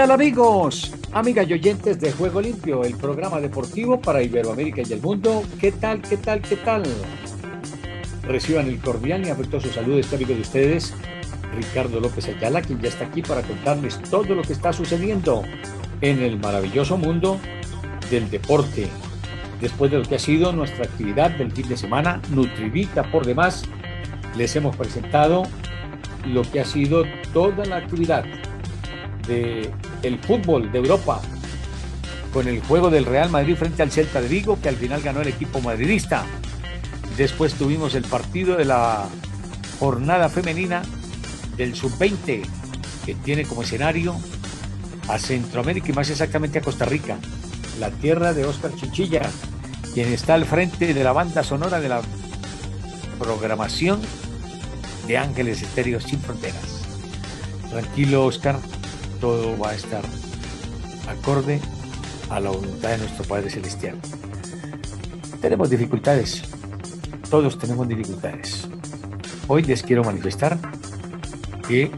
Tal amigos? Amigas y oyentes de Juego Limpio, el programa deportivo para Iberoamérica y el mundo. ¿Qué tal, qué tal, qué tal? Reciban el cordial y afectuoso saludo de este amigo de ustedes, Ricardo López Ayala, quien ya está aquí para contarles todo lo que está sucediendo en el maravilloso mundo del deporte. Después de lo que ha sido nuestra actividad del fin de semana, Nutrivita por demás, les hemos presentado lo que ha sido toda la actividad el fútbol de Europa con el juego del Real Madrid frente al Celta de Vigo, que al final ganó el equipo madridista. Después tuvimos el partido de la jornada femenina del sub-20, que tiene como escenario a Centroamérica y más exactamente a Costa Rica, la tierra de Oscar Chichilla, quien está al frente de la banda sonora de la programación de Ángeles Estéreos Sin Fronteras. Tranquilo, Oscar, todo va a estar acorde a la voluntad de nuestro Padre Celestial. Tenemos dificultades, todos tenemos dificultades. Hoy les quiero manifestar que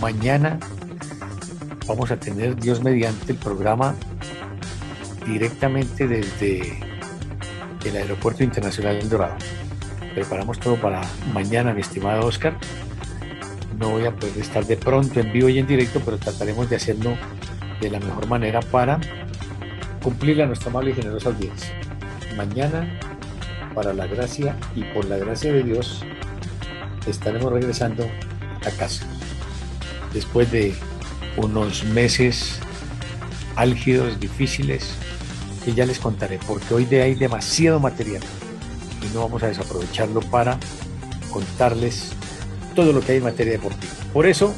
mañana vamos a tener, Dios mediante, el programa directamente desde el Aeropuerto Internacional del Dorado. Preparamos todo para mañana, mi estimado Oscar no voy a poder estar de pronto en vivo y en directo, pero trataremos de hacerlo de la mejor manera para cumplir a nuestra amable y generosa audiencia. Mañana, para la gracia y por la gracia de Dios, estaremos regresando a casa. Después de unos meses álgidos, difíciles, que ya les contaré, porque hoy de hay demasiado material y no vamos a desaprovecharlo para contarles todo lo que hay en materia deportiva. Por eso,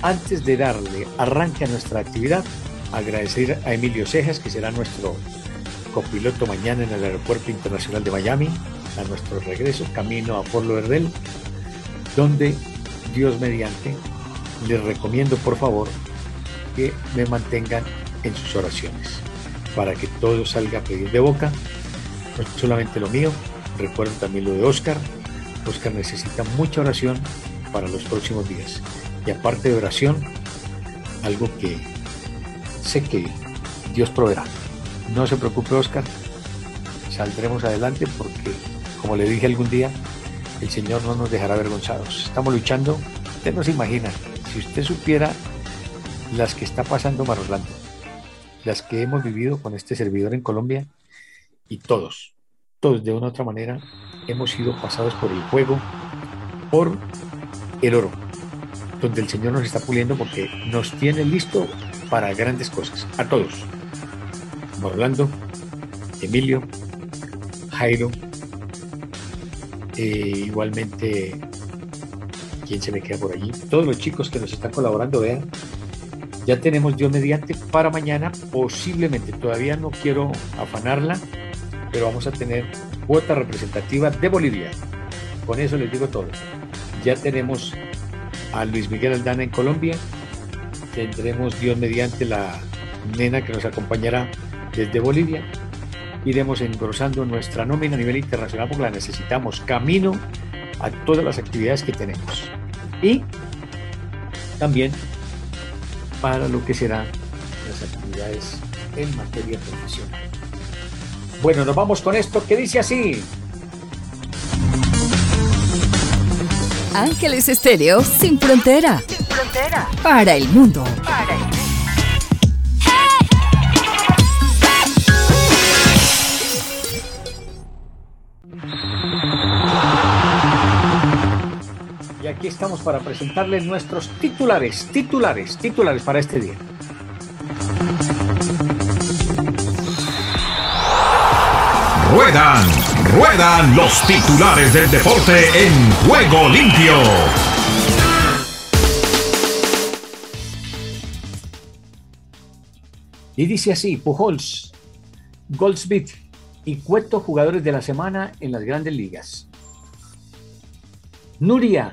antes de darle arranque a nuestra actividad, agradecer a Emilio Cejas, que será nuestro copiloto mañana en el Aeropuerto Internacional de Miami, a nuestro regreso, camino a Fort Lauderdale, donde Dios mediante, les recomiendo por favor que me mantengan en sus oraciones, para que todo salga a pedir de boca, no solamente lo mío, recuerdo también lo de Oscar, Oscar necesita mucha oración para los próximos días. Y aparte de oración, algo que sé que Dios proveerá. No se preocupe, Oscar. Saldremos adelante porque, como le dije algún día, el Señor no nos dejará avergonzados. Estamos luchando. Usted no se imagina. Si usted supiera las que está pasando Marolando, las que hemos vivido con este servidor en Colombia y todos, todos de una u otra manera hemos sido pasados por el juego, por el oro, donde el Señor nos está puliendo porque nos tiene listo para grandes cosas, a todos. Orlando, Emilio, Jairo, eh, igualmente, ¿quién se me queda por allí? Todos los chicos que nos están colaborando, vean, ya tenemos Dios mediante para mañana, posiblemente, todavía no quiero afanarla, pero vamos a tener cuota representativa de Bolivia. Con eso les digo todo. Ya tenemos a Luis Miguel Aldana en Colombia. Tendremos Dios mediante la nena que nos acompañará desde Bolivia. Iremos engrosando nuestra nómina a nivel internacional porque la necesitamos camino a todas las actividades que tenemos. Y también para lo que serán las actividades en materia profesional. Bueno, nos vamos con esto que dice así. Ángeles Estéreo sin frontera. Sin frontera. Para el mundo. Para el mundo. Y aquí estamos para presentarles nuestros titulares, titulares, titulares para este día. Ruedan, ruedan los titulares del deporte en juego limpio. Y dice así, Pujols Goldsmith y Cueto jugadores de la semana en las grandes ligas. Nuria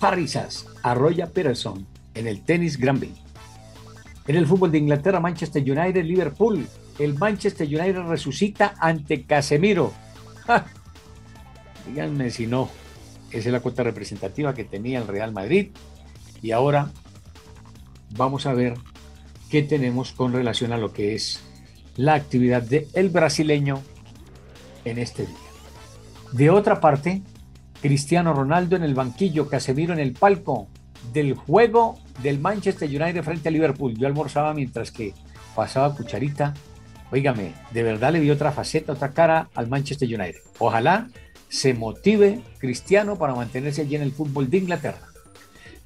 Parrisas Arroya Peterson en el tenis Granby. En el fútbol de Inglaterra, Manchester United, Liverpool. El Manchester United resucita ante Casemiro. Díganme si no. Esa es la cuota representativa que tenía el Real Madrid. Y ahora vamos a ver qué tenemos con relación a lo que es la actividad del el brasileño en este día. De otra parte, Cristiano Ronaldo en el banquillo, Casemiro en el palco del juego del Manchester United frente a Liverpool. Yo almorzaba mientras que pasaba cucharita. Óigame, de verdad le vi otra faceta, otra cara al Manchester United. Ojalá se motive Cristiano para mantenerse allí en el fútbol de Inglaterra.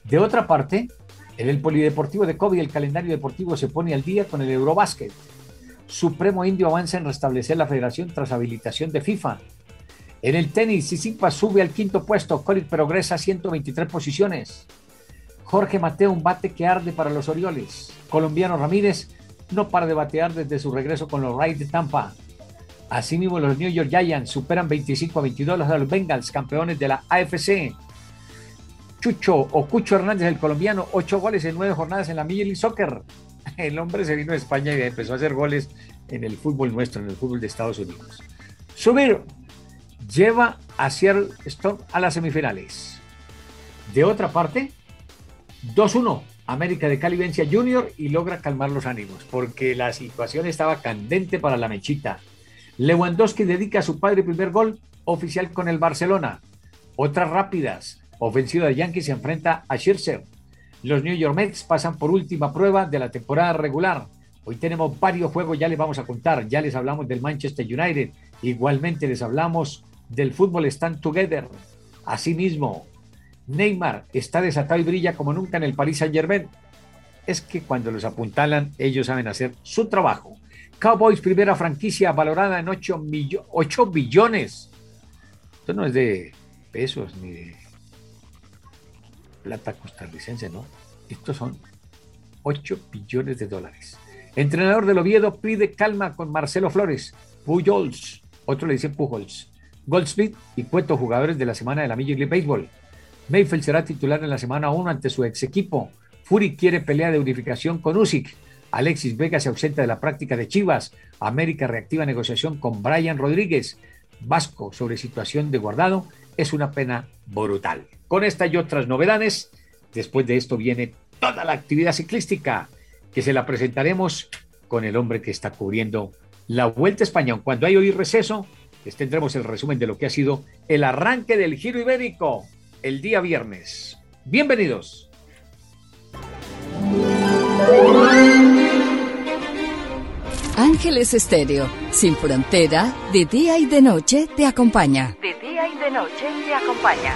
De otra parte, en el Polideportivo de Kobe el calendario deportivo se pone al día con el Eurobásquet. Supremo Indio avanza en restablecer la federación tras habilitación de FIFA. En el tenis, Sisipa sube al quinto puesto, Collins progresa a 123 posiciones. Jorge Mateo, un bate que arde para los Orioles. Colombiano Ramírez no para de batear desde su regreso con los Rays de Tampa. Asimismo, los New York Giants superan 25 a 22 a los Bengals, campeones de la AFC. Chucho o Cucho Hernández, el colombiano, ocho goles en nueve jornadas en la Major League Soccer. El hombre se vino a España y empezó a hacer goles en el fútbol nuestro, en el fútbol de Estados Unidos. Subir lleva a Seattle Storm a las semifinales. De otra parte, 2-1, América de Cali vence Junior y logra calmar los ánimos, porque la situación estaba candente para la mechita. Lewandowski dedica a su padre primer gol oficial con el Barcelona. Otras rápidas. Ofensiva de Yankees se enfrenta a Scherzer. Los New York Mets pasan por última prueba de la temporada regular. Hoy tenemos varios juegos, ya les vamos a contar. Ya les hablamos del Manchester United. Igualmente les hablamos del fútbol Stand Together. Asimismo, Neymar está desatado y brilla como nunca en el Paris Saint Germain. Es que cuando los apuntalan, ellos saben hacer su trabajo. Cowboys, primera franquicia valorada en 8, 8 billones. Esto no es de pesos ni de plata costarricense, ¿no? Estos son 8 billones de dólares. Entrenador del Oviedo pide calma con Marcelo Flores. Pujols, otro le dice Pujols. Goldsmith y Cueto, jugadores de la semana de la Major League Baseball. Mayfield será titular en la semana 1 ante su ex equipo. Fury quiere pelea de unificación con Usyk. Alexis Vega se ausenta de la práctica de Chivas. América reactiva negociación con Brian Rodríguez. Vasco sobre situación de guardado. Es una pena brutal. Con esta y otras novedades, después de esto viene toda la actividad ciclística que se la presentaremos con el hombre que está cubriendo la Vuelta a España. Cuando hay hoy receso, les tendremos el resumen de lo que ha sido el arranque del Giro Ibérico el día viernes. Bienvenidos. Ángeles Estéreo, sin frontera, de día y de noche te acompaña. De día y de noche te acompaña.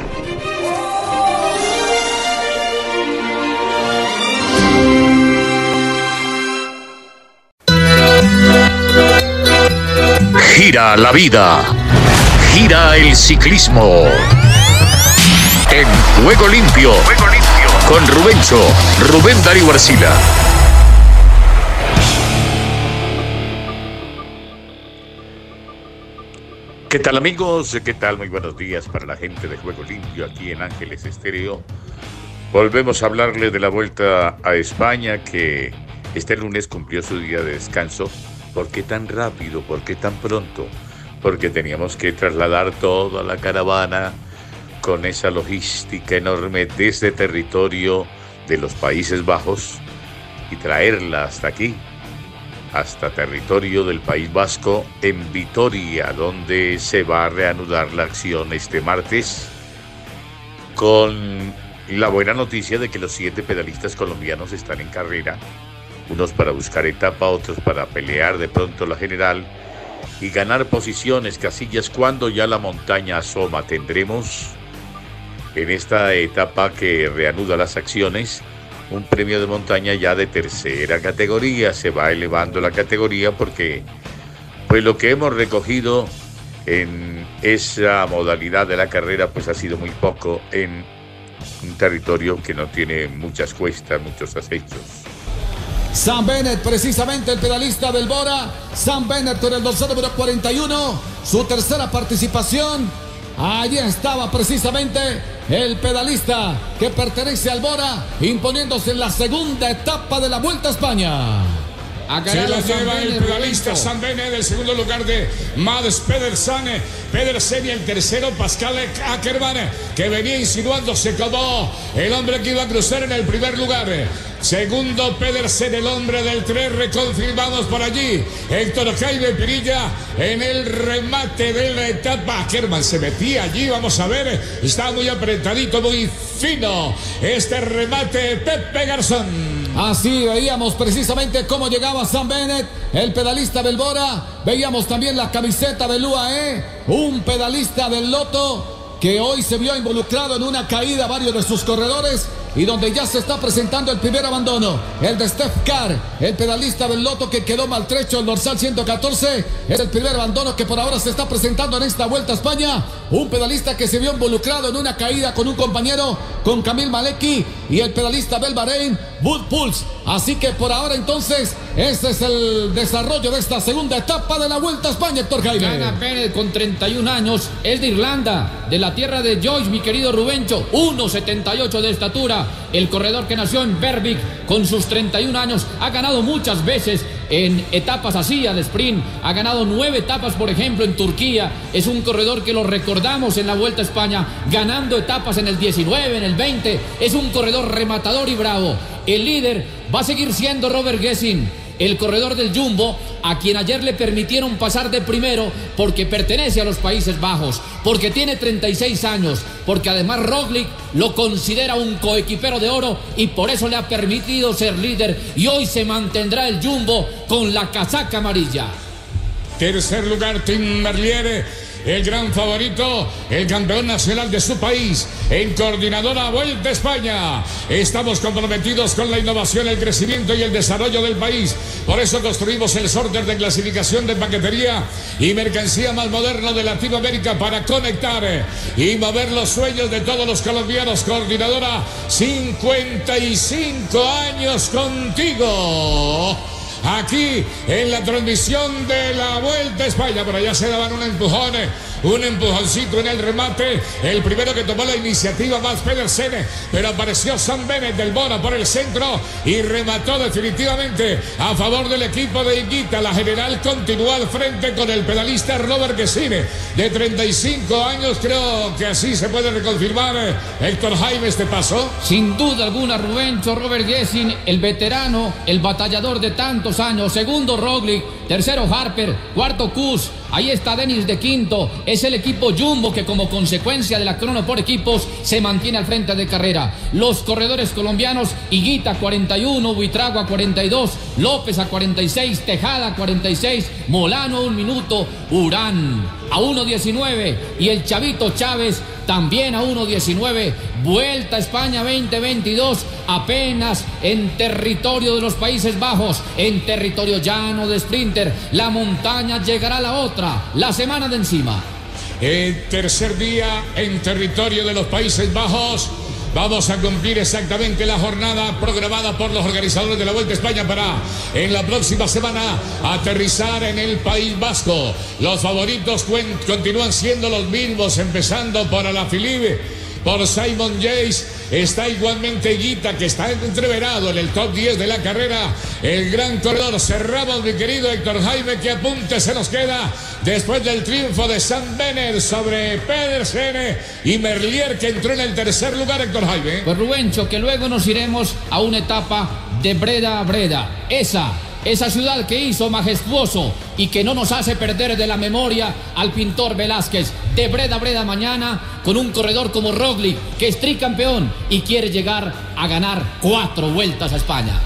Gira la vida. Gira el ciclismo. En Juego Limpio. Con Rubencho, Rubén Darío Arcila. ¿Qué tal amigos? ¿Qué tal? Muy buenos días para la gente de Juego Limpio aquí en Ángeles Estéreo. Volvemos a hablarle de la vuelta a España que este lunes cumplió su día de descanso. ¿Por qué tan rápido? ¿Por qué tan pronto? Porque teníamos que trasladar toda la caravana con esa logística enorme desde territorio de los Países Bajos y traerla hasta aquí, hasta territorio del País Vasco, en Vitoria, donde se va a reanudar la acción este martes, con la buena noticia de que los siete pedalistas colombianos están en carrera, unos para buscar etapa, otros para pelear de pronto la general y ganar posiciones, casillas, cuando ya la montaña asoma. Tendremos en esta etapa que reanuda las acciones, un premio de montaña ya de tercera categoría. Se va elevando la categoría porque pues lo que hemos recogido en esa modalidad de la carrera pues ha sido muy poco en un territorio que no tiene muchas cuestas, muchos acechos. Sam Bennett, precisamente el pedalista del Bora. Sam Bennett con el dorsal número 41, su tercera participación. Allí estaba precisamente el pedalista que pertenece al Bora, imponiéndose en la segunda etapa de la Vuelta a España. Se la lleva el pedalista San Bene del segundo lugar de Mads Pedersen. Pedersen y el tercero Pascal Ackermann, que venía insinuándose como el hombre que iba a cruzar en el primer lugar. Segundo Pedersen, el hombre del 3, reconfirmamos por allí. Héctor Jaime Pirilla en el remate de la etapa. Ackerman se metía allí, vamos a ver. Está muy apretadito, muy fino. Este remate Pepe Garzón. Así veíamos precisamente cómo llegaba Sam Bennett, el pedalista del Bora. Veíamos también la camiseta del UAE, un pedalista del Loto que hoy se vio involucrado en una caída varios de sus corredores y donde ya se está presentando el primer abandono. El de Steph Carr, el pedalista del Loto que quedó maltrecho, el dorsal 114. Es el primer abandono que por ahora se está presentando en esta vuelta a España. Un pedalista que se vio involucrado en una caída con un compañero, con Camil Maleki y el pedalista del Bahrein, Bull Pulse. Así que por ahora entonces, este es el desarrollo de esta segunda etapa de la Vuelta a España, Héctor Jaime. Gana Pérez con 31 años, es de Irlanda, de la tierra de Joyce, mi querido Rubencho, 1,78 de estatura. El corredor que nació en Berwick con sus 31 años ha ganado muchas veces en etapas así al sprint. Ha ganado nueve etapas, por ejemplo, en Turquía. Es un corredor que lo recordamos en la Vuelta a España, ganando etapas en el 19, en el 20. Es un corredor rematador y bravo. El líder va a seguir siendo Robert Gessing el corredor del Jumbo, a quien ayer le permitieron pasar de primero porque pertenece a los Países Bajos, porque tiene 36 años, porque además Roglic lo considera un coequipero de oro y por eso le ha permitido ser líder y hoy se mantendrá el Jumbo con la casaca amarilla. Tercer lugar, Tim Merlier el gran favorito, el campeón nacional de su país, en coordinadora Vuelta España. Estamos comprometidos con la innovación, el crecimiento y el desarrollo del país. Por eso construimos el sorter de clasificación de paquetería y mercancía más moderno de Latinoamérica para conectar y mover los sueños de todos los colombianos. Coordinadora, 55 años contigo aquí en la transmisión de la Vuelta a España. Por allá se daban un empujón, un empujoncito en el remate. El primero que tomó la iniciativa más Pedersen, pero apareció Sam Bennett del Bora por el centro y remató definitivamente a favor del equipo de Iguita. La general continuó al frente con el pedalista Robert Gesine, de 35 años. Creo que así se puede reconfirmar Héctor Jaime este paso. Sin duda alguna, Rubencho, Robert Gessin, el veterano, el batallador de tantos años. Segundo Roglic, tercero Harper, cuarto Kuz. Ahí está Denis de quinto. Es el equipo Jumbo que como consecuencia de la crono por equipos se mantiene al frente de carrera. Los corredores colombianos, Higuita 41, Buitrago 42, López a 46, Tejada 46, Molano un minuto, Urán a 1.19 y el Chavito Chávez también a 1.19. Vuelta a España 2022, apenas en territorio de los Países Bajos, en territorio llano de Sprinter. La montaña llegará la otra, la semana de encima. El tercer día en territorio de los Países Bajos. Vamos a cumplir exactamente la jornada programada por los organizadores de la Vuelta a España para en la próxima semana aterrizar en el País Vasco. Los favoritos continúan siendo los mismos, empezando por Alaphilippe, por Simon Yates Está igualmente Guita, que está entreverado en el top 10 de la carrera. El gran corredor. Cerramos, mi querido Héctor Jaime, que apunte se nos queda después del triunfo de Sam Bennett sobre Pedersen y Merlier, que entró en el tercer lugar, Héctor Jaime. Pues Rubencho, que luego nos iremos a una etapa de Breda a Breda. Esa esa ciudad que hizo majestuoso y que no nos hace perder de la memoria al pintor Velázquez. De Breda a Breda mañana con un corredor como Roglic, que es tricampeón y quiere llegar a ganar cuatro vueltas a España.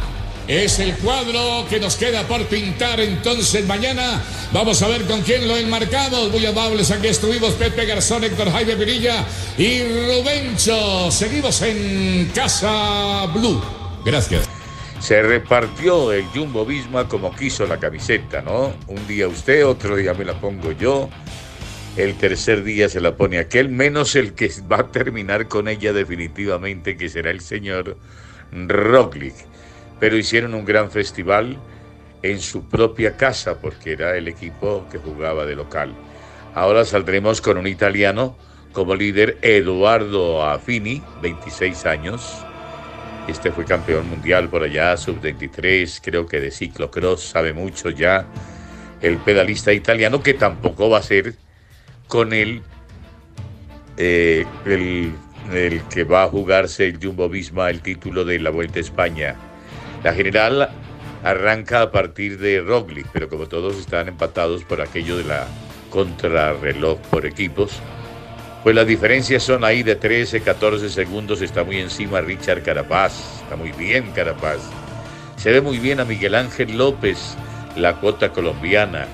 Es el cuadro que nos queda por pintar entonces mañana. Vamos a ver con quién lo enmarcamos. Muy amables, aquí estuvimos Pepe Garzón, Héctor Jaime Virilla y Rubencho. Seguimos en Casa Blue. Gracias. Se repartió el Jumbo Visma como quiso la camiseta, ¿no? Un día usted, otro día me la pongo yo. El tercer día se la pone aquel, menos el que va a terminar con ella definitivamente, que será el señor Roglic. pero hicieron un gran festival en su propia casa porque era el equipo que jugaba de local. Ahora saldremos con un italiano como líder, Eduardo Affini, 26 años. Este fue campeón mundial por allá, sub-23, creo que de ciclocross, sabe mucho ya. El pedalista italiano que tampoco va a ser con él eh, el, el que va a jugarse el Jumbo Visma el título de la Vuelta a España. La general arranca a partir de Roglic, pero como todos están empatados por aquello de la contrarreloj por equipos, pues las diferencias son ahí de 13, 14 segundos, está muy encima Richard Carapaz, está muy bien Carapaz. Se ve muy bien a Miguel Ángel López, la cuota colombiana,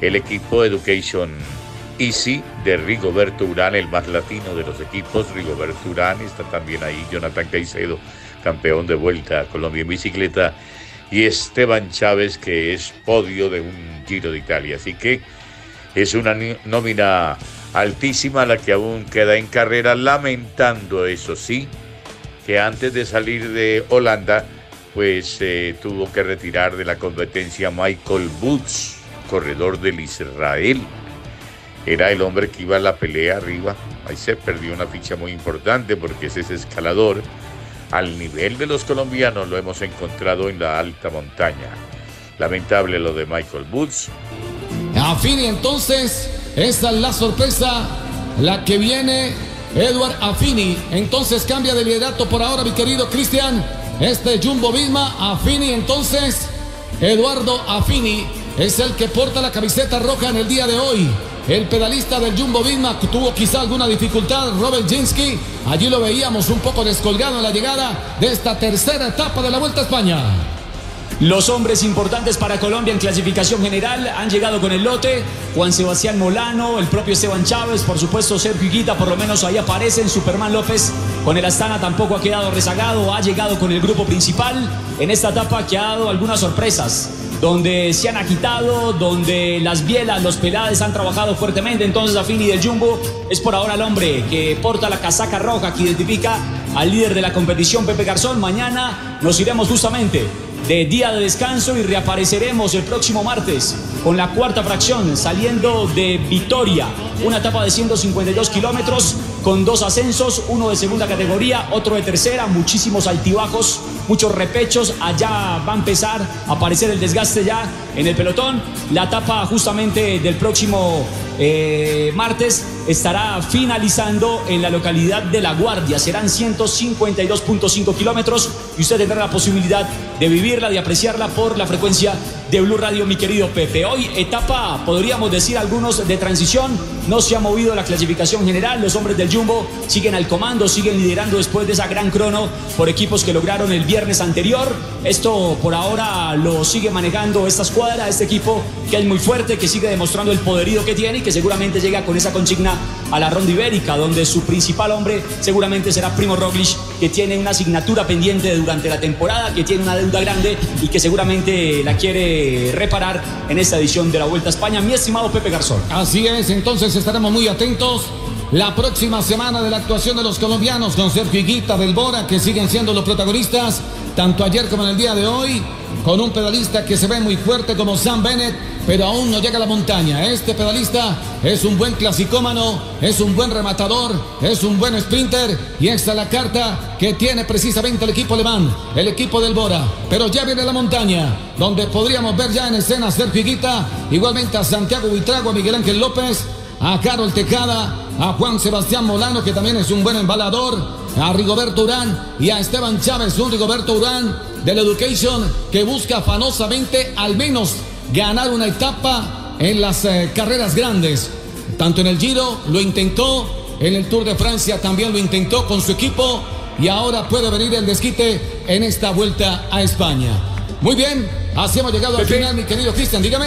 el equipo Education Easy de Rigoberto Urán, el más latino de los equipos, Rigoberto Urán, está también ahí. Jonathan Caicedo, campeón de vuelta a Colombia en bicicleta, y Esteban Chávez, que es podio de un Giro de Italia. Así que es una nómina altísima la que aún queda en carrera, lamentando eso sí, que antes de salir de Holanda, pues eh, tuvo que retirar de la competencia Michael Boots, corredor del Israel. Era el hombre que iba a la pelea arriba. Ahí se perdió una ficha muy importante porque ese es escalador al nivel de los colombianos lo hemos encontrado en la alta montaña. Lamentable lo de Michael Boots. Affini entonces, esta es la sorpresa, la que viene Edward Affini. Entonces cambia de liderato por ahora, mi querido Cristian. Este Jumbo Visma, Affini entonces, Eduardo Affini es el que porta la camiseta roja en el día de hoy. El pedalista del Jumbo Visma tuvo quizá alguna dificultad, Robert Jinsky. Allí lo veíamos un poco descolgado en la llegada de esta tercera etapa de la Vuelta a España. Los hombres importantes para Colombia en clasificación general han llegado con el lote. Juan Sebastián Molano, el propio Esteban Chávez, por supuesto Sergio Higuita, por lo menos ahí aparecen. Superman López con el Astana tampoco ha quedado rezagado, ha llegado con el grupo principal en esta etapa que ha dado algunas sorpresas donde se han agitado, donde las bielas, los pelades han trabajado fuertemente. Entonces, Afini del Jumbo es por ahora el hombre que porta la casaca roja, que identifica al líder de la competición, Pepe Garzón. Mañana nos iremos justamente de día de descanso y reapareceremos el próximo martes con la cuarta fracción saliendo de Vitoria, una etapa de 152 kilómetros con dos ascensos, uno de segunda categoría, otro de tercera, muchísimos altibajos, muchos repechos, allá va a empezar a aparecer el desgaste ya en el pelotón, la etapa justamente del próximo eh, martes estará finalizando en la localidad de La Guardia. Serán 152.5 kilómetros y usted tendrá la posibilidad de vivirla, de apreciarla por la frecuencia de Blue Radio, mi querido Pepe. Hoy etapa, podríamos decir algunos, de transición. No se ha movido la clasificación general. Los hombres del Jumbo siguen al comando, siguen liderando después de esa gran crono por equipos que lograron el viernes anterior. Esto por ahora lo sigue manejando esta escuadra, este equipo que es muy fuerte, que sigue demostrando el poderío que tiene y que seguramente llega con esa consigna a la ronda ibérica, donde su principal hombre seguramente será Primo Roglic, que tiene una asignatura pendiente durante la temporada, que tiene una deuda grande y que seguramente la quiere reparar en esta edición de la Vuelta a España. Mi estimado Pepe Garzón. Así es, entonces estaremos muy atentos. La próxima semana de la actuación de los colombianos con Sergio Higuita, Belbora, que siguen siendo los protagonistas, tanto ayer como en el día de hoy, con un pedalista que se ve muy fuerte como Sam Bennett, pero aún no llega a la montaña. Este pedalista es un buen clasicómano, es un buen rematador, es un buen sprinter y esta es la carta que tiene precisamente el equipo alemán, el equipo del Bora. Pero ya viene la montaña, donde podríamos ver ya en escena a Sergio Higuita, igualmente a Santiago Buitrago, a Miguel Ángel López, a Carol Tecada, a Juan Sebastián Molano, que también es un buen embalador, a Rigoberto Urán y a Esteban Chávez, un Rigoberto Urán del Education que busca afanosamente al menos ganar una etapa en las eh, carreras grandes. Tanto en el Giro lo intentó, en el Tour de Francia también lo intentó con su equipo y ahora puede venir el desquite en esta vuelta a España. Muy bien, así hemos llegado al final, mi querido Cristian, dígame.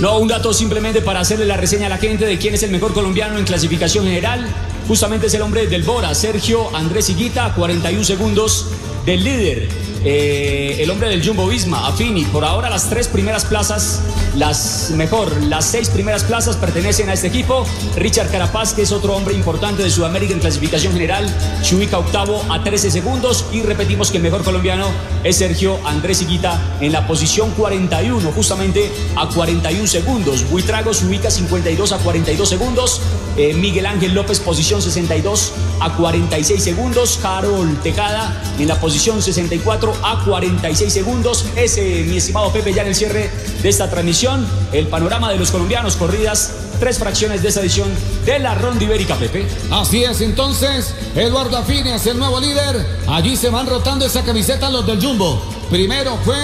No, un dato simplemente para hacerle la reseña a la gente de quién es el mejor colombiano en clasificación general. Justamente es el hombre del Bora, Sergio Andrés Higuita, 41 segundos del líder eh, el hombre del Jumbo Visma, Affini. Por ahora las tres primeras plazas, las mejor, las seis primeras plazas pertenecen a este equipo. Richard Carapaz, que es otro hombre importante de Sudamérica en clasificación general, Chuica octavo a 13 segundos y repetimos que el mejor colombiano es Sergio Andrés Higuita en la posición 41, justamente a 41 segundos. Buitrago se ubica 52 a 42 segundos. Eh, Miguel Ángel López, posición 62 a 46 segundos. Harold Tejada en la posición 64 a 46 segundos. Ese, mi estimado Pepe, ya en el cierre de esta transmisión. El panorama de los colombianos, corridas, tres fracciones de esa edición de la Ronda Ibérica, Pepe. Así es, entonces, Eduardo Afini es el nuevo líder. Allí se van rotando esa camiseta los del Jumbo. Primero fue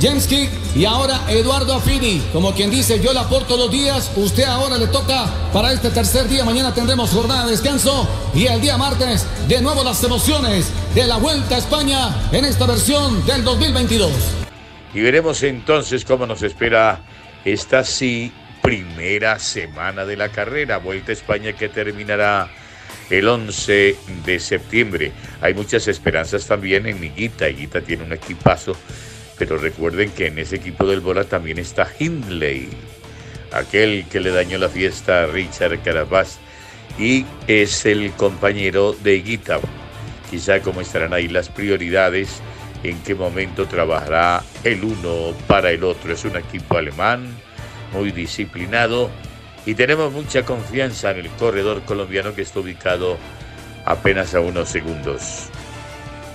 James Kick y ahora Eduardo Affini. Como quien dice, yo la aporto los días, usted ahora le toca para este tercer día. Mañana tendremos jornada de descanso y el día martes de nuevo las emociones de la Vuelta a España en esta versión del 2022. Y veremos entonces cómo nos espera esta sí primera semana de la carrera. Vuelta a España que terminará el 11 de septiembre. Hay muchas esperanzas también en Higuita. Higuita tiene un equipazo pero recuerden que en ese equipo del Bora también está Hindley, aquel que le dañó la fiesta a Richard Carapaz y es el compañero de Guita. Quizá cómo estarán ahí las prioridades, en qué momento trabajará el uno para el otro. Es un equipo alemán, muy disciplinado y tenemos mucha confianza en el corredor colombiano que está ubicado apenas a unos segundos.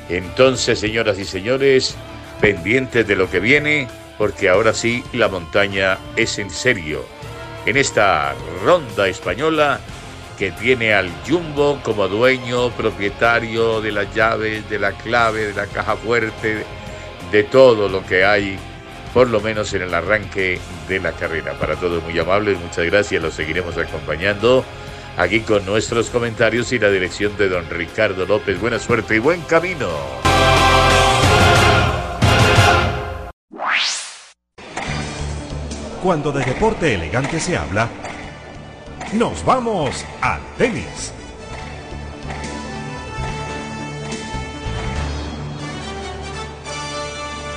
Entonces, señoras y señores, pendientes de lo que viene, porque ahora sí la montaña es en serio. En esta ronda española que tiene al Jumbo como dueño, propietario de las llaves, de la clave, de la caja fuerte, de todo lo que hay, por lo menos en el arranque de la carrera. Para todos muy amables, muchas gracias, los seguiremos acompañando aquí con nuestros comentarios y la dirección de don Ricardo López. Buena suerte y buen camino. Cuando de deporte elegante se habla, nos vamos al tenis.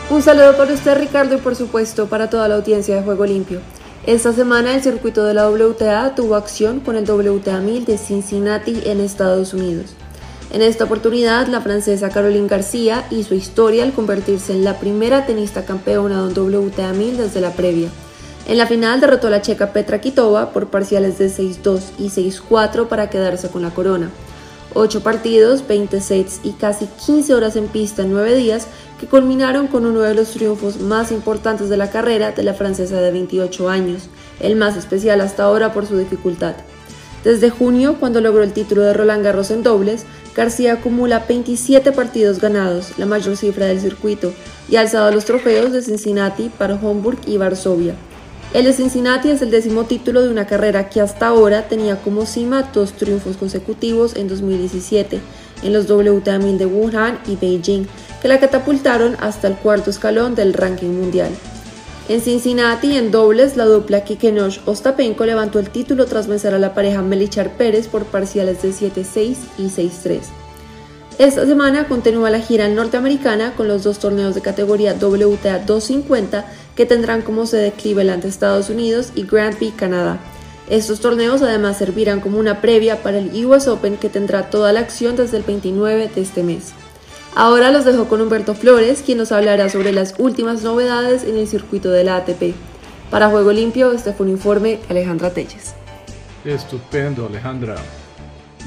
Un saludo para usted Ricardo y por supuesto para toda la audiencia de Juego Limpio. Esta semana el circuito de la WTA tuvo acción con el WTA 1000 de Cincinnati en Estados Unidos. En esta oportunidad, la francesa Caroline García hizo historia al convertirse en la primera tenista campeona de un WTA 1000 desde la previa. En la final derrotó a la checa Petra Kitova por parciales de 6-2 y 6-4 para quedarse con la corona. 8 partidos, 20 sets y casi 15 horas en pista en 9 días que culminaron con uno de los triunfos más importantes de la carrera de la francesa de 28 años, el más especial hasta ahora por su dificultad. Desde junio, cuando logró el título de Roland Garros en dobles, García acumula 27 partidos ganados, la mayor cifra del circuito, y ha alzado los trofeos de Cincinnati, para Homburg y Varsovia. El de Cincinnati es el décimo título de una carrera que hasta ahora tenía como cima dos triunfos consecutivos en 2017 en los WTA 1000 de Wuhan y Beijing, que la catapultaron hasta el cuarto escalón del ranking mundial. En Cincinnati, en dobles, la dupla Kikenosh Ostapenko levantó el título tras vencer a la pareja Melichar Pérez por parciales de 7-6 y 6-3. Esta semana continúa la gira norteamericana con los dos torneos de categoría WTA 250 que tendrán como sede Cleveland, Estados Unidos y Grand Prix, Canadá. Estos torneos además servirán como una previa para el US Open que tendrá toda la acción desde el 29 de este mes. Ahora los dejo con Humberto Flores, quien nos hablará sobre las últimas novedades en el circuito de la ATP. Para Juego Limpio, este fue un informe Alejandra Telles. Estupendo, Alejandra.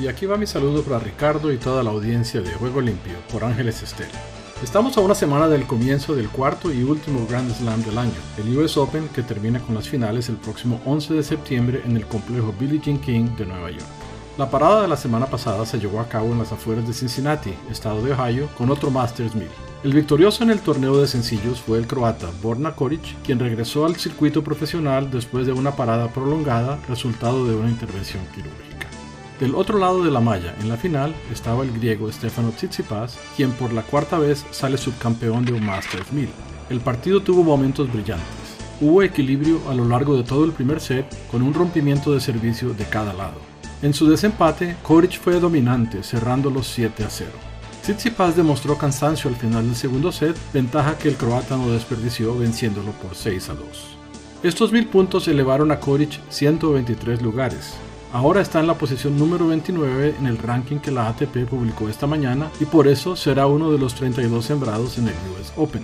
Y aquí va mi saludo para Ricardo y toda la audiencia de Juego Limpio por Ángeles Estela. Estamos a una semana del comienzo del cuarto y último Grand Slam del año, el US Open que termina con las finales el próximo 11 de septiembre en el complejo Billie Jean King de Nueva York. La parada de la semana pasada se llevó a cabo en las afueras de Cincinnati, estado de Ohio, con otro Masters 1000. El victorioso en el torneo de sencillos fue el croata Borna Koric, quien regresó al circuito profesional después de una parada prolongada resultado de una intervención quirúrgica. Del otro lado de la malla, en la final, estaba el griego Stefano Tsitsipas, quien por la cuarta vez sale subcampeón de un Masters 1000. El partido tuvo momentos brillantes. Hubo equilibrio a lo largo de todo el primer set, con un rompimiento de servicio de cada lado. En su desempate, Koric fue dominante, cerrando los 7 a 0. Tsitsipas demostró cansancio al final del segundo set, ventaja que el croata no desperdició venciéndolo por 6 a 2. Estos mil puntos elevaron a Koric 123 lugares. Ahora está en la posición número 29 en el ranking que la ATP publicó esta mañana y por eso será uno de los 32 sembrados en el US Open.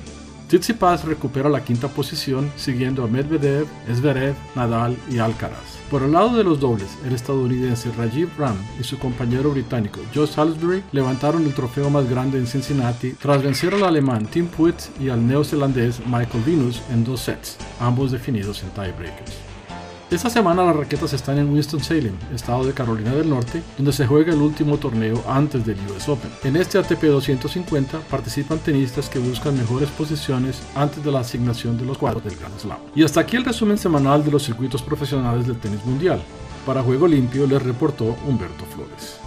Tsitsipas recupera la quinta posición siguiendo a Medvedev, Zverev, Nadal y Alcaraz. Por el lado de los dobles, el estadounidense Rajiv Ram y su compañero británico Joe Salisbury levantaron el trofeo más grande en Cincinnati tras vencer al alemán Tim Puitz y al neozelandés Michael Venus en dos sets, ambos definidos en tiebreakers. Esta semana las raquetas están en Winston-Salem, estado de Carolina del Norte, donde se juega el último torneo antes del US Open. En este ATP 250 participan tenistas que buscan mejores posiciones antes de la asignación de los cuadros del Grand Slam. Y hasta aquí el resumen semanal de los circuitos profesionales del tenis mundial. Para Juego Limpio les reportó Humberto Flores.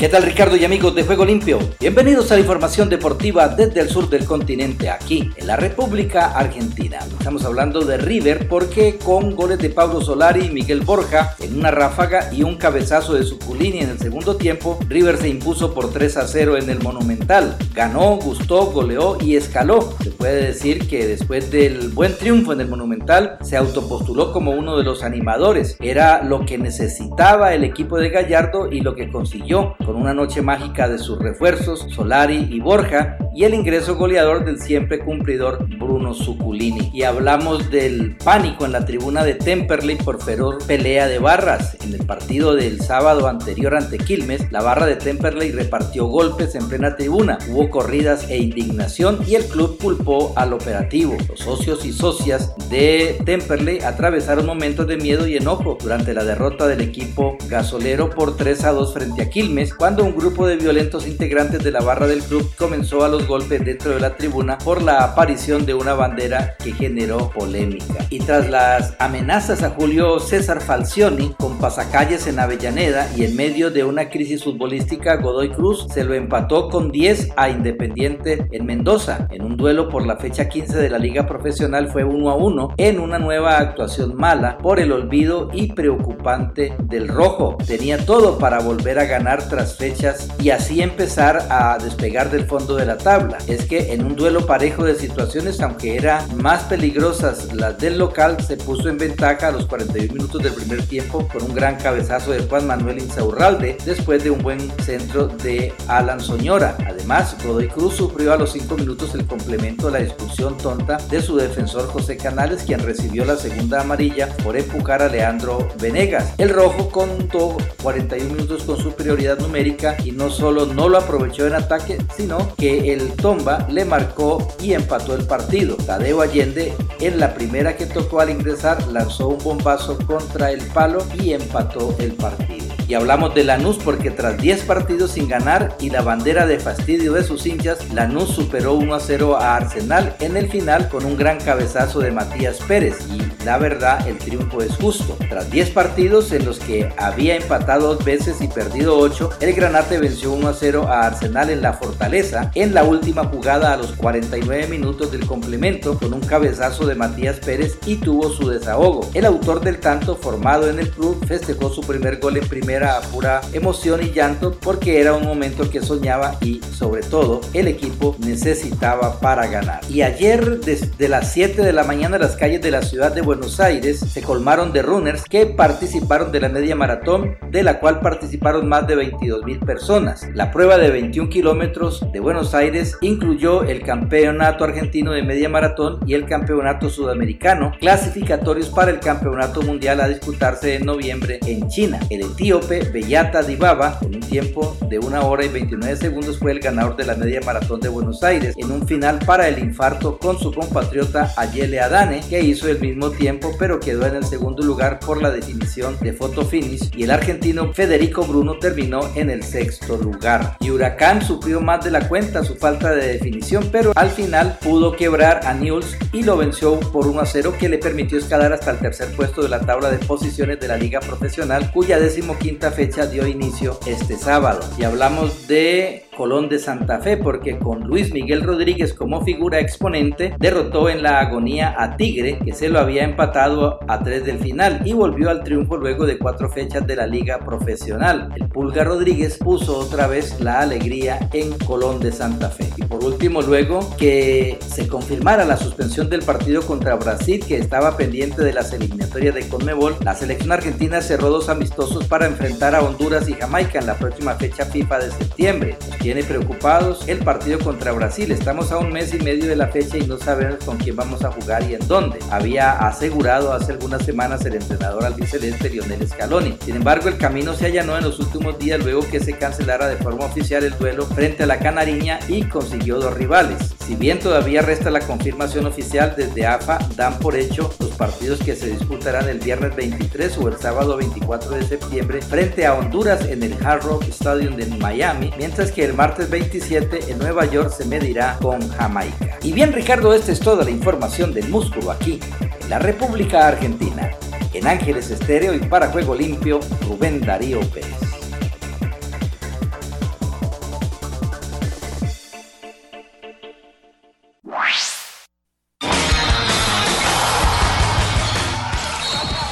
¿Qué tal Ricardo y amigos de Juego Limpio? Bienvenidos a la información deportiva desde el sur del continente, aquí en la República Argentina. Estamos hablando de River porque con goles de Pablo Solari y Miguel Borja en una ráfaga y un cabezazo de Suculini en el segundo tiempo, River se impuso por 3 a 0 en el Monumental. Ganó, gustó, goleó y escaló. Se puede decir que después del buen triunfo en el Monumental se autopostuló como uno de los animadores. Era lo que necesitaba el equipo de Gallardo y lo que consiguió con una noche mágica de sus refuerzos, Solari y Borja, y el ingreso goleador del siempre cumplidor Bruno Zuculini. Y hablamos del pánico en la tribuna de Temperley por feroz pelea de barras. En el partido del sábado anterior ante Quilmes, la barra de Temperley repartió golpes en plena tribuna, hubo corridas e indignación y el club culpó al operativo. Los socios y socias de Temperley atravesaron momentos de miedo y enojo durante la derrota del equipo gasolero por 3 a 2 frente a Quilmes cuando un grupo de violentos integrantes de la barra del club comenzó a los golpes dentro de la tribuna por la aparición de una bandera que generó polémica. Y tras las amenazas a Julio César Falcioni con pasacalles en Avellaneda y en medio de una crisis futbolística, Godoy Cruz se lo empató con 10 a Independiente en Mendoza. En un duelo por la fecha 15 de la liga profesional fue 1 a 1 en una nueva actuación mala por el olvido y preocupante del rojo. Tenía todo para volver a ganar tras fechas y así empezar a despegar del fondo de la tabla. Es que en un duelo parejo de situaciones, aunque eran más peligrosas las del local, se puso en ventaja a los 41 minutos del primer tiempo con un gran cabezazo de Juan Manuel Insaurralde después de un buen centro de Alan Soñora. Además, Godoy Cruz sufrió a los 5 minutos el complemento de la expulsión tonta de su defensor José Canales, quien recibió la segunda amarilla por empujar a Leandro Venegas. El rojo contó 41 minutos con superioridad numérica y no solo no lo aprovechó en ataque, sino que el Tomba le marcó y empató el partido. Tadeo Allende en la primera que tocó al ingresar lanzó un bombazo contra el palo y empató el partido. Y hablamos de Lanús porque tras 10 partidos sin ganar y la bandera de fastidio de sus hinchas, Lanús superó 1 a 0 a Arsenal en el final con un gran cabezazo de Matías Pérez. Y la verdad, el triunfo es justo. Tras 10 partidos en los que había empatado dos veces y perdido 8, el Granate venció 1 a 0 a Arsenal en la Fortaleza en la última jugada a los 49 minutos del complemento con un cabezazo de Matías Pérez y tuvo su desahogo. El autor del tanto formado en el club festejó su primer gol en primera a pura emoción y llanto porque era un momento que soñaba y sobre todo el equipo necesitaba para ganar. Y ayer desde las 7 de la mañana las calles de la ciudad de Buenos Aires se colmaron de runners que participaron de la media maratón de la cual participaron más de 22 mil personas. La prueba de 21 kilómetros de Buenos Aires incluyó el campeonato argentino de media maratón y el campeonato sudamericano clasificatorios para el campeonato mundial a disputarse en noviembre en China. El etíope Bellata Dibaba, con un tiempo de 1 hora y 29 segundos, fue el ganador de la media maratón de Buenos Aires, en un final para el infarto con su compatriota Ayele Adane, que hizo el mismo tiempo, pero quedó en el segundo lugar por la definición de photo finish, y el argentino Federico Bruno terminó en el sexto lugar. Y Huracán sufrió más de la cuenta su falta de definición, pero al final pudo quebrar a Newell's y lo venció por 1 a 0, que le permitió escalar hasta el tercer puesto de la tabla de posiciones de la liga profesional, cuya decimoquinta fecha dio inicio este sábado. Y hablamos de Colón de Santa Fe porque con Luis Miguel Rodríguez como figura exponente derrotó en la agonía a Tigre que se lo había empatado a tres del final y volvió al triunfo luego de cuatro fechas de la liga profesional. El Pulga Rodríguez puso otra vez la alegría en Colón de Santa Fe. Y por último luego que se confirmara la suspensión del partido contra Brasil que estaba pendiente de las eliminatorias de Conmebol, la selección argentina cerró dos amistosos para enfrentar a Honduras y Jamaica en la próxima fecha FIFA de septiembre tiene preocupados el partido contra Brasil. Estamos a un mes y medio de la fecha y no sabemos con quién vamos a jugar y en dónde. Había asegurado hace algunas semanas el entrenador albiceleste Lionel Scaloni. Sin embargo, el camino se allanó en los últimos días luego que se cancelara de forma oficial el duelo frente a la Canariña y consiguió dos rivales. Si bien todavía resta la confirmación oficial desde AFA, dan por hecho los partidos que se disputarán el viernes 23 o el sábado 24 de septiembre frente a Honduras en el Hard Rock Stadium de Miami, mientras que el martes 27 en Nueva York se medirá con Jamaica. Y bien Ricardo, esta es toda la información del músculo aquí, en la República Argentina. En Ángeles Estéreo y para Juego Limpio, Rubén Darío Pérez.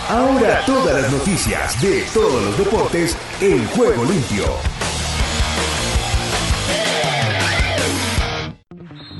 Ahora todas las noticias de todos los deportes en Juego Limpio.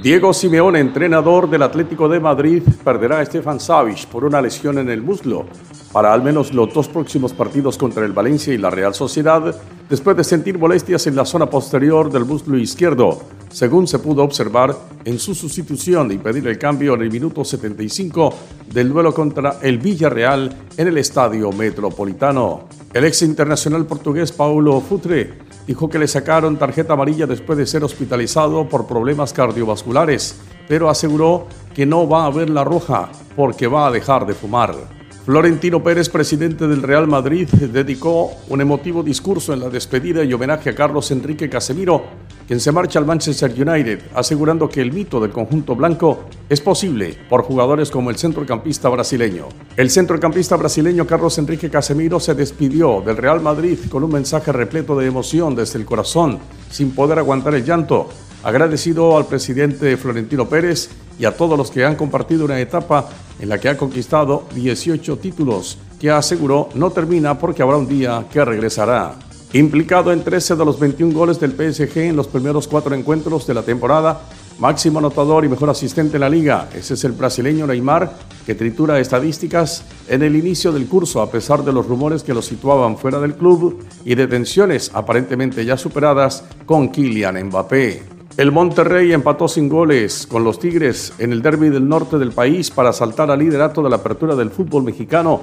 Diego Simeone, entrenador del Atlético de Madrid, perderá a Stefan Savic por una lesión en el muslo para al menos los dos próximos partidos contra el Valencia y la Real Sociedad, después de sentir molestias en la zona posterior del muslo izquierdo, según se pudo observar en su sustitución y pedir el cambio en el minuto 75 del duelo contra el Villarreal en el Estadio Metropolitano. El ex internacional portugués Paulo Futre dijo que le sacaron tarjeta amarilla después de ser hospitalizado por problemas cardiovasculares, pero aseguró que no va a ver la roja porque va a dejar de fumar. Florentino Pérez, presidente del Real Madrid, dedicó un emotivo discurso en la despedida y homenaje a Carlos Enrique Casemiro, quien se marcha al Manchester United, asegurando que el mito del conjunto blanco es posible por jugadores como el centrocampista brasileño. El centrocampista brasileño Carlos Enrique Casemiro se despidió del Real Madrid con un mensaje repleto de emoción desde el corazón, sin poder aguantar el llanto, agradecido al presidente Florentino Pérez y a todos los que han compartido una etapa en la que ha conquistado 18 títulos, que aseguró no termina porque habrá un día que regresará. Implicado en 13 de los 21 goles del PSG en los primeros cuatro encuentros de la temporada, máximo anotador y mejor asistente en la liga. Ese es el brasileño Neymar, que tritura estadísticas en el inicio del curso, a pesar de los rumores que lo situaban fuera del club y de tensiones aparentemente ya superadas con Kylian Mbappé. El Monterrey empató sin goles con los Tigres en el derby del norte del país para saltar al liderato de la apertura del fútbol mexicano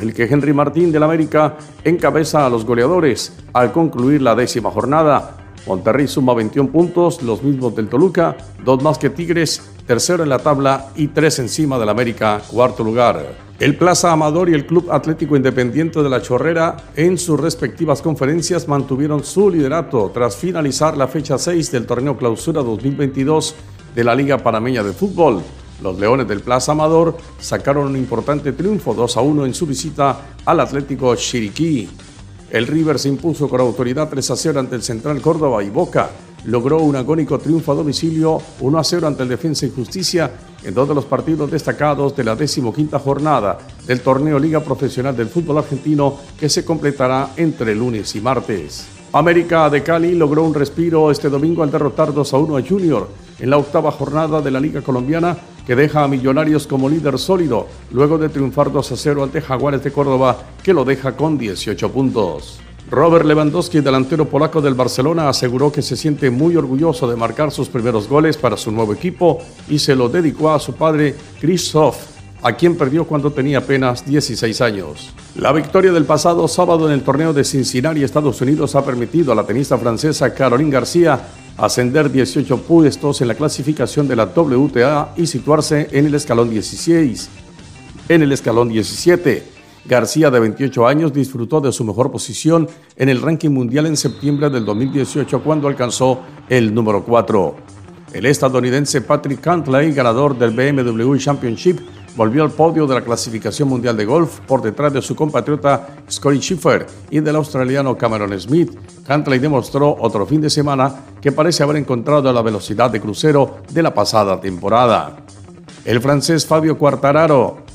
el que Henry Martín del América encabeza a los goleadores al concluir la décima jornada. Monterrey suma 21 puntos, los mismos del Toluca, dos más que Tigres, tercero en la tabla y tres encima del América, cuarto lugar. El Plaza Amador y el Club Atlético Independiente de la Chorrera en sus respectivas conferencias mantuvieron su liderato tras finalizar la fecha 6 del torneo Clausura 2022 de la Liga Panameña de Fútbol. Los Leones del Plaza Amador sacaron un importante triunfo 2 a 1 en su visita al Atlético Chiriquí. El River se impuso con autoridad 3 a 0 ante el Central Córdoba y Boca logró un agónico triunfo a domicilio 1 a 0 ante el Defensa y Justicia en dos de los partidos destacados de la decimoquinta jornada del torneo Liga Profesional del Fútbol Argentino que se completará entre lunes y martes. América de Cali logró un respiro este domingo al derrotar 2 a 1 a Junior en la octava jornada de la Liga Colombiana que deja a Millonarios como líder sólido luego de triunfar 2 a 0 ante Jaguares de Córdoba que lo deja con 18 puntos. Robert Lewandowski, delantero polaco del Barcelona, aseguró que se siente muy orgulloso de marcar sus primeros goles para su nuevo equipo y se lo dedicó a su padre Krzysztof, a quien perdió cuando tenía apenas 16 años. La victoria del pasado sábado en el torneo de Cincinnati, Estados Unidos, ha permitido a la tenista francesa Caroline García ascender 18 puestos en la clasificación de la WTA y situarse en el escalón 16. En el escalón 17, García, de 28 años, disfrutó de su mejor posición en el ranking mundial en septiembre del 2018 cuando alcanzó el número 4. El estadounidense Patrick Cantley, ganador del BMW Championship, volvió al podio de la clasificación mundial de golf por detrás de su compatriota Scotty Schiffer y del australiano Cameron Smith. Cantley demostró otro fin de semana que parece haber encontrado la velocidad de crucero de la pasada temporada. El francés Fabio Quartararo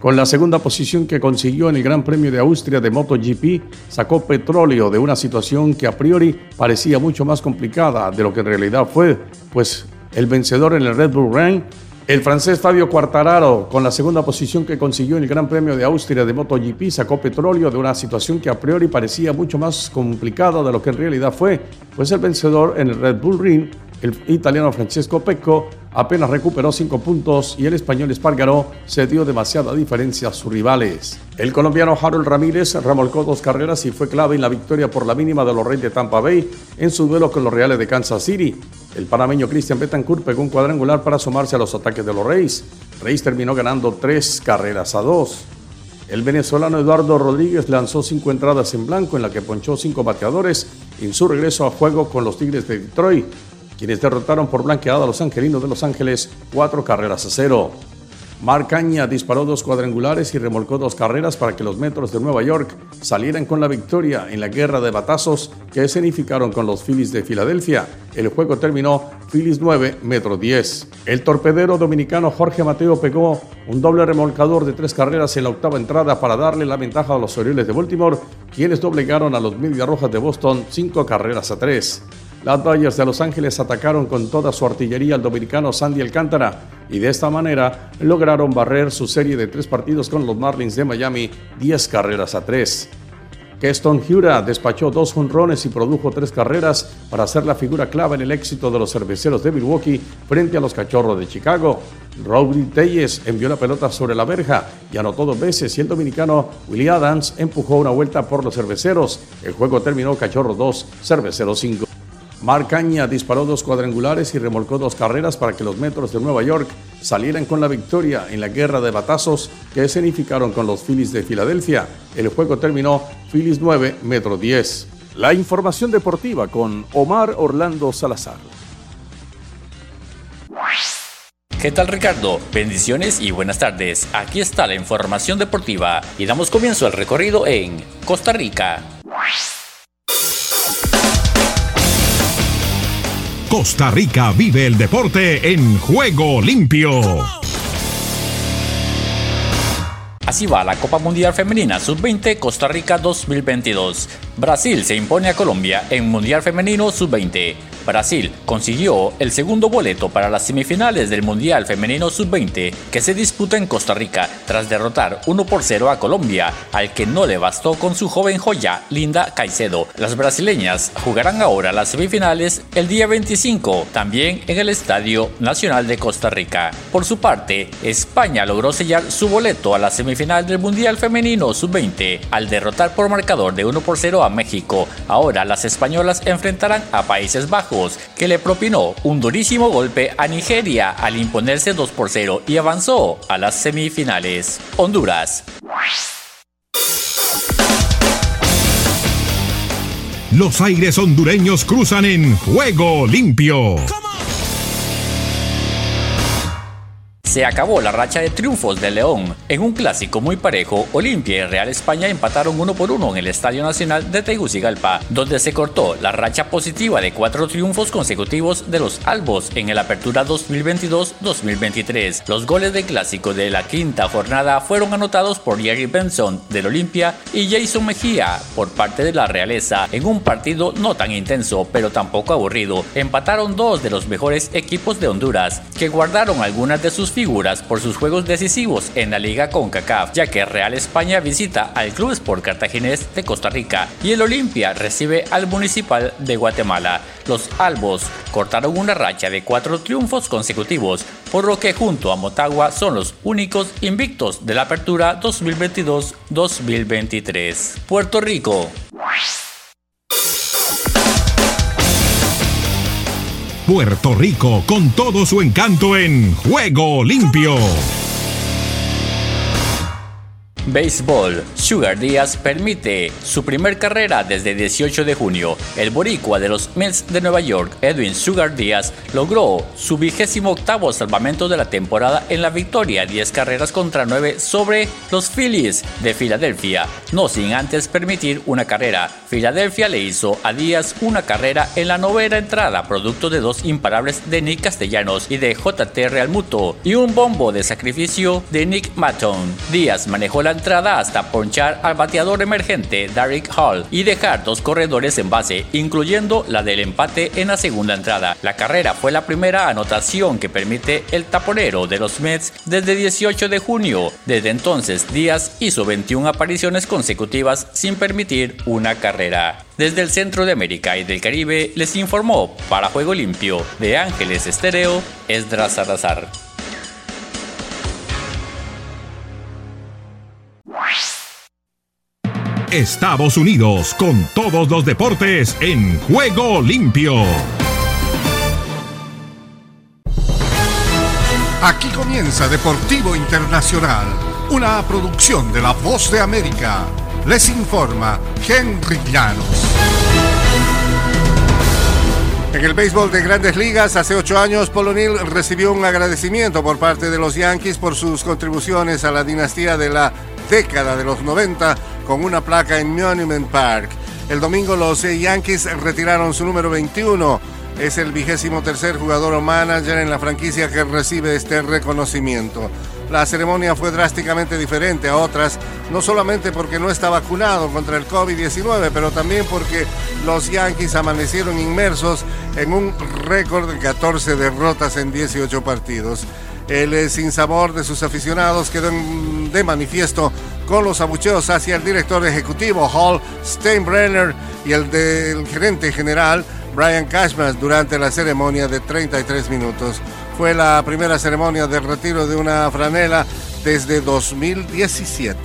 con la segunda posición que consiguió en el Gran Premio de Austria de MotoGP, sacó petróleo de una situación que a priori parecía mucho más complicada de lo que en realidad fue, pues el vencedor en el Red Bull Ring, el francés Fabio Quartararo, con la segunda posición que consiguió en el Gran Premio de Austria de MotoGP, sacó petróleo de una situación que a priori parecía mucho más complicada de lo que en realidad fue, pues el vencedor en el Red Bull Ring el italiano Francesco Pecco apenas recuperó cinco puntos y el español Espargaró se dio demasiada diferencia a sus rivales. El colombiano Harold Ramírez remolcó dos carreras y fue clave en la victoria por la mínima de los Reyes de Tampa Bay en su duelo con los Reales de Kansas City. El panameño Christian Betancourt pegó un cuadrangular para sumarse a los ataques de los Reyes. Reyes terminó ganando tres carreras a dos. El venezolano Eduardo Rodríguez lanzó cinco entradas en blanco en la que ponchó cinco bateadores en su regreso a juego con los Tigres de Detroit quienes derrotaron por blanqueada a los angelinos de Los Ángeles cuatro carreras a cero. Marc Caña disparó dos cuadrangulares y remolcó dos carreras para que los Metros de Nueva York salieran con la victoria en la guerra de batazos que escenificaron con los Phillies de Filadelfia. El juego terminó Phillies 9, Metro 10. El torpedero dominicano Jorge Mateo pegó un doble remolcador de tres carreras en la octava entrada para darle la ventaja a los Orioles de Baltimore, quienes doblegaron a los Media Rojas de Boston cinco carreras a tres. Las Dodgers de Los Ángeles atacaron con toda su artillería al dominicano Sandy Alcántara y de esta manera lograron barrer su serie de tres partidos con los Marlins de Miami 10 carreras a 3. Keston Hura despachó dos jonrones y produjo tres carreras para ser la figura clave en el éxito de los cerveceros de Milwaukee frente a los cachorros de Chicago. Robbie Telles envió la pelota sobre la verja y anotó dos veces y el dominicano Willie Adams empujó una vuelta por los cerveceros. El juego terminó cachorro 2, cerveceros 5. Marc Caña disparó dos cuadrangulares y remolcó dos carreras para que los Metros de Nueva York salieran con la victoria en la guerra de batazos que escenificaron con los Phillies de Filadelfia. El juego terminó Phillies 9, Metro 10. La información deportiva con Omar Orlando Salazar. ¿Qué tal Ricardo? Bendiciones y buenas tardes. Aquí está la información deportiva y damos comienzo al recorrido en Costa Rica. Costa Rica vive el deporte en juego limpio. Así va la Copa Mundial Femenina Sub-20 Costa Rica 2022. Brasil se impone a Colombia en Mundial Femenino Sub-20. Brasil consiguió el segundo boleto para las semifinales del Mundial Femenino Sub-20 que se disputa en Costa Rica tras derrotar 1 por 0 a Colombia, al que no le bastó con su joven joya Linda Caicedo. Las brasileñas jugarán ahora las semifinales el día 25, también en el Estadio Nacional de Costa Rica. Por su parte, España logró sellar su boleto a la semifinal del Mundial Femenino Sub-20 al derrotar por marcador de 1 por 0 a México. Ahora las españolas enfrentarán a Países Bajos que le propinó un durísimo golpe a Nigeria al imponerse 2 por 0 y avanzó a las semifinales. Honduras. Los aires hondureños cruzan en juego limpio. Se acabó la racha de triunfos de León. En un clásico muy parejo, Olimpia y Real España empataron uno por uno en el Estadio Nacional de Tegucigalpa, donde se cortó la racha positiva de cuatro triunfos consecutivos de los Albos en el Apertura 2022-2023. Los goles de clásico de la quinta jornada fueron anotados por Jerry Benson del Olimpia y Jason Mejía por parte de la Realeza en un partido no tan intenso, pero tampoco aburrido. Empataron dos de los mejores equipos de Honduras, que guardaron algunas de sus figuras por sus juegos decisivos en la Liga CONCACAF, ya que Real España visita al Club Sport Cartaginés de Costa Rica y el Olimpia recibe al Municipal de Guatemala. Los albos cortaron una racha de cuatro triunfos consecutivos, por lo que junto a Motagua son los únicos invictos de la apertura 2022-2023. Puerto Rico. Puerto Rico con todo su encanto en Juego Limpio. Béisbol. Sugar Díaz permite su primer carrera desde 18 de junio. El boricua de los Mets de Nueva York, Edwin Sugar Díaz, logró su vigésimo octavo salvamento de la temporada en la victoria 10 carreras contra 9 sobre los Phillies de Filadelfia, no sin antes permitir una carrera. Filadelfia le hizo a Díaz una carrera en la novena entrada, producto de dos imparables de Nick Castellanos y de JT Realmuto, y un bombo de sacrificio de Nick Matton. Díaz manejó la entrada hasta ponchar al bateador emergente Derek Hall y dejar dos corredores en base, incluyendo la del empate en la segunda entrada. La carrera fue la primera anotación que permite el taponero de los Mets desde 18 de junio. Desde entonces, Díaz hizo 21 apariciones consecutivas sin permitir una carrera. Desde el centro de América y del Caribe les informó para Juego Limpio de Ángeles Estéreo, Esdras Salazar. Estados Unidos con todos los deportes en Juego Limpio. Aquí comienza Deportivo Internacional, una producción de La Voz de América. Les informa Henry Llanos. En el béisbol de grandes ligas, hace ocho años, Polo Neal recibió un agradecimiento por parte de los Yankees por sus contribuciones a la dinastía de la década de los 90 con una placa en Monument Park. El domingo los Yankees retiraron su número 21. Es el vigésimo tercer jugador o manager en la franquicia que recibe este reconocimiento. La ceremonia fue drásticamente diferente a otras, no solamente porque no está vacunado contra el COVID-19, pero también porque los Yankees amanecieron inmersos en un récord de 14 derrotas en 18 partidos. El sinsabor de sus aficionados quedó de manifiesto con los abucheos hacia el director ejecutivo Hall Steinbrenner y el del gerente general Brian Cashman durante la ceremonia de 33 minutos. Fue la primera ceremonia de retiro de una franela desde 2017.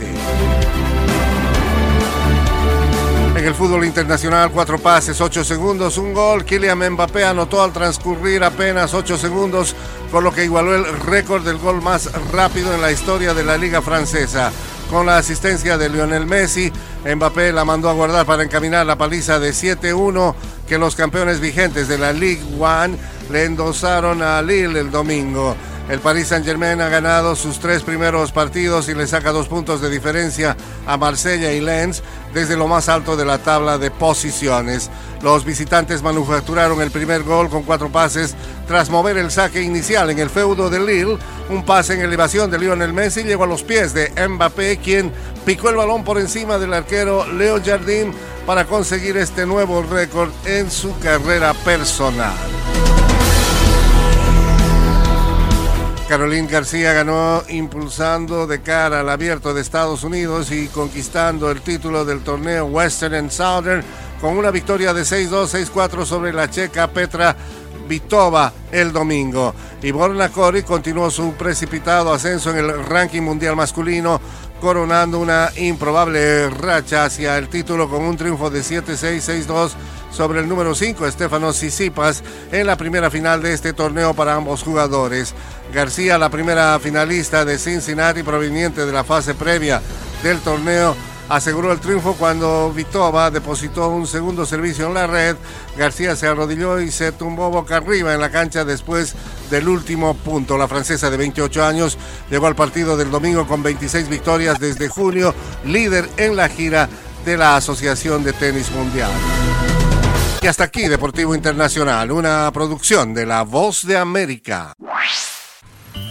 En el fútbol internacional, cuatro pases, ocho segundos, un gol. Kylian Mbappé anotó al transcurrir apenas ocho segundos, con lo que igualó el récord del gol más rápido en la historia de la liga francesa con la asistencia de Lionel Messi. Mbappé la mandó a guardar para encaminar la paliza de 7-1 que los campeones vigentes de la Ligue 1 le endosaron a Lille el domingo. El Paris Saint-Germain ha ganado sus tres primeros partidos y le saca dos puntos de diferencia a Marsella y Lens desde lo más alto de la tabla de posiciones. Los visitantes manufacturaron el primer gol con cuatro pases tras mover el saque inicial en el feudo de Lille. Un pase en elevación de Lionel Messi llegó a los pies de Mbappé, quien picó el balón por encima del arquero Leo Jardín para conseguir este nuevo récord en su carrera personal. Caroline García ganó impulsando de cara al abierto de Estados Unidos y conquistando el título del torneo Western and Southern con una victoria de 6-2, 6-4 sobre la checa Petra Vitova el domingo. Y Borna Cori continuó su precipitado ascenso en el ranking mundial masculino, coronando una improbable racha hacia el título con un triunfo de 7-6, 6-2 sobre el número 5, Estefano Sisipas, en la primera final de este torneo para ambos jugadores. García, la primera finalista de Cincinnati proveniente de la fase previa del torneo, aseguró el triunfo cuando Vitova depositó un segundo servicio en la red. García se arrodilló y se tumbó boca arriba en la cancha después del último punto. La francesa de 28 años llegó al partido del domingo con 26 victorias desde junio, líder en la gira de la Asociación de Tenis Mundial. Y hasta aquí Deportivo Internacional, una producción de La Voz de América.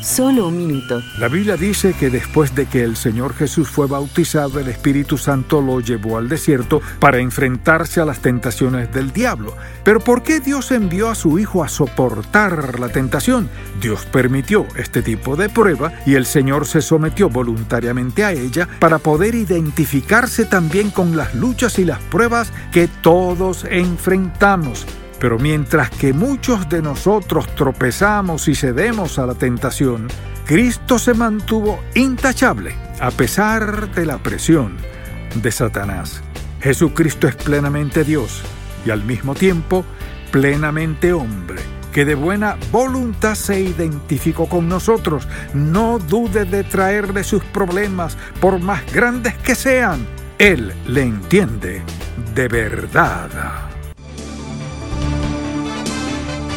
Solo un minuto. La Biblia dice que después de que el Señor Jesús fue bautizado, el Espíritu Santo lo llevó al desierto para enfrentarse a las tentaciones del diablo. Pero ¿por qué Dios envió a su Hijo a soportar la tentación? Dios permitió este tipo de prueba y el Señor se sometió voluntariamente a ella para poder identificarse también con las luchas y las pruebas que todos enfrentamos. Pero mientras que muchos de nosotros tropezamos y cedemos a la tentación, Cristo se mantuvo intachable a pesar de la presión de Satanás. Jesucristo es plenamente Dios y al mismo tiempo plenamente hombre. que de buena voluntad se identificó con nosotros. No dude de traerle sus problemas, por más grandes que sean. Él le entiende de verdad.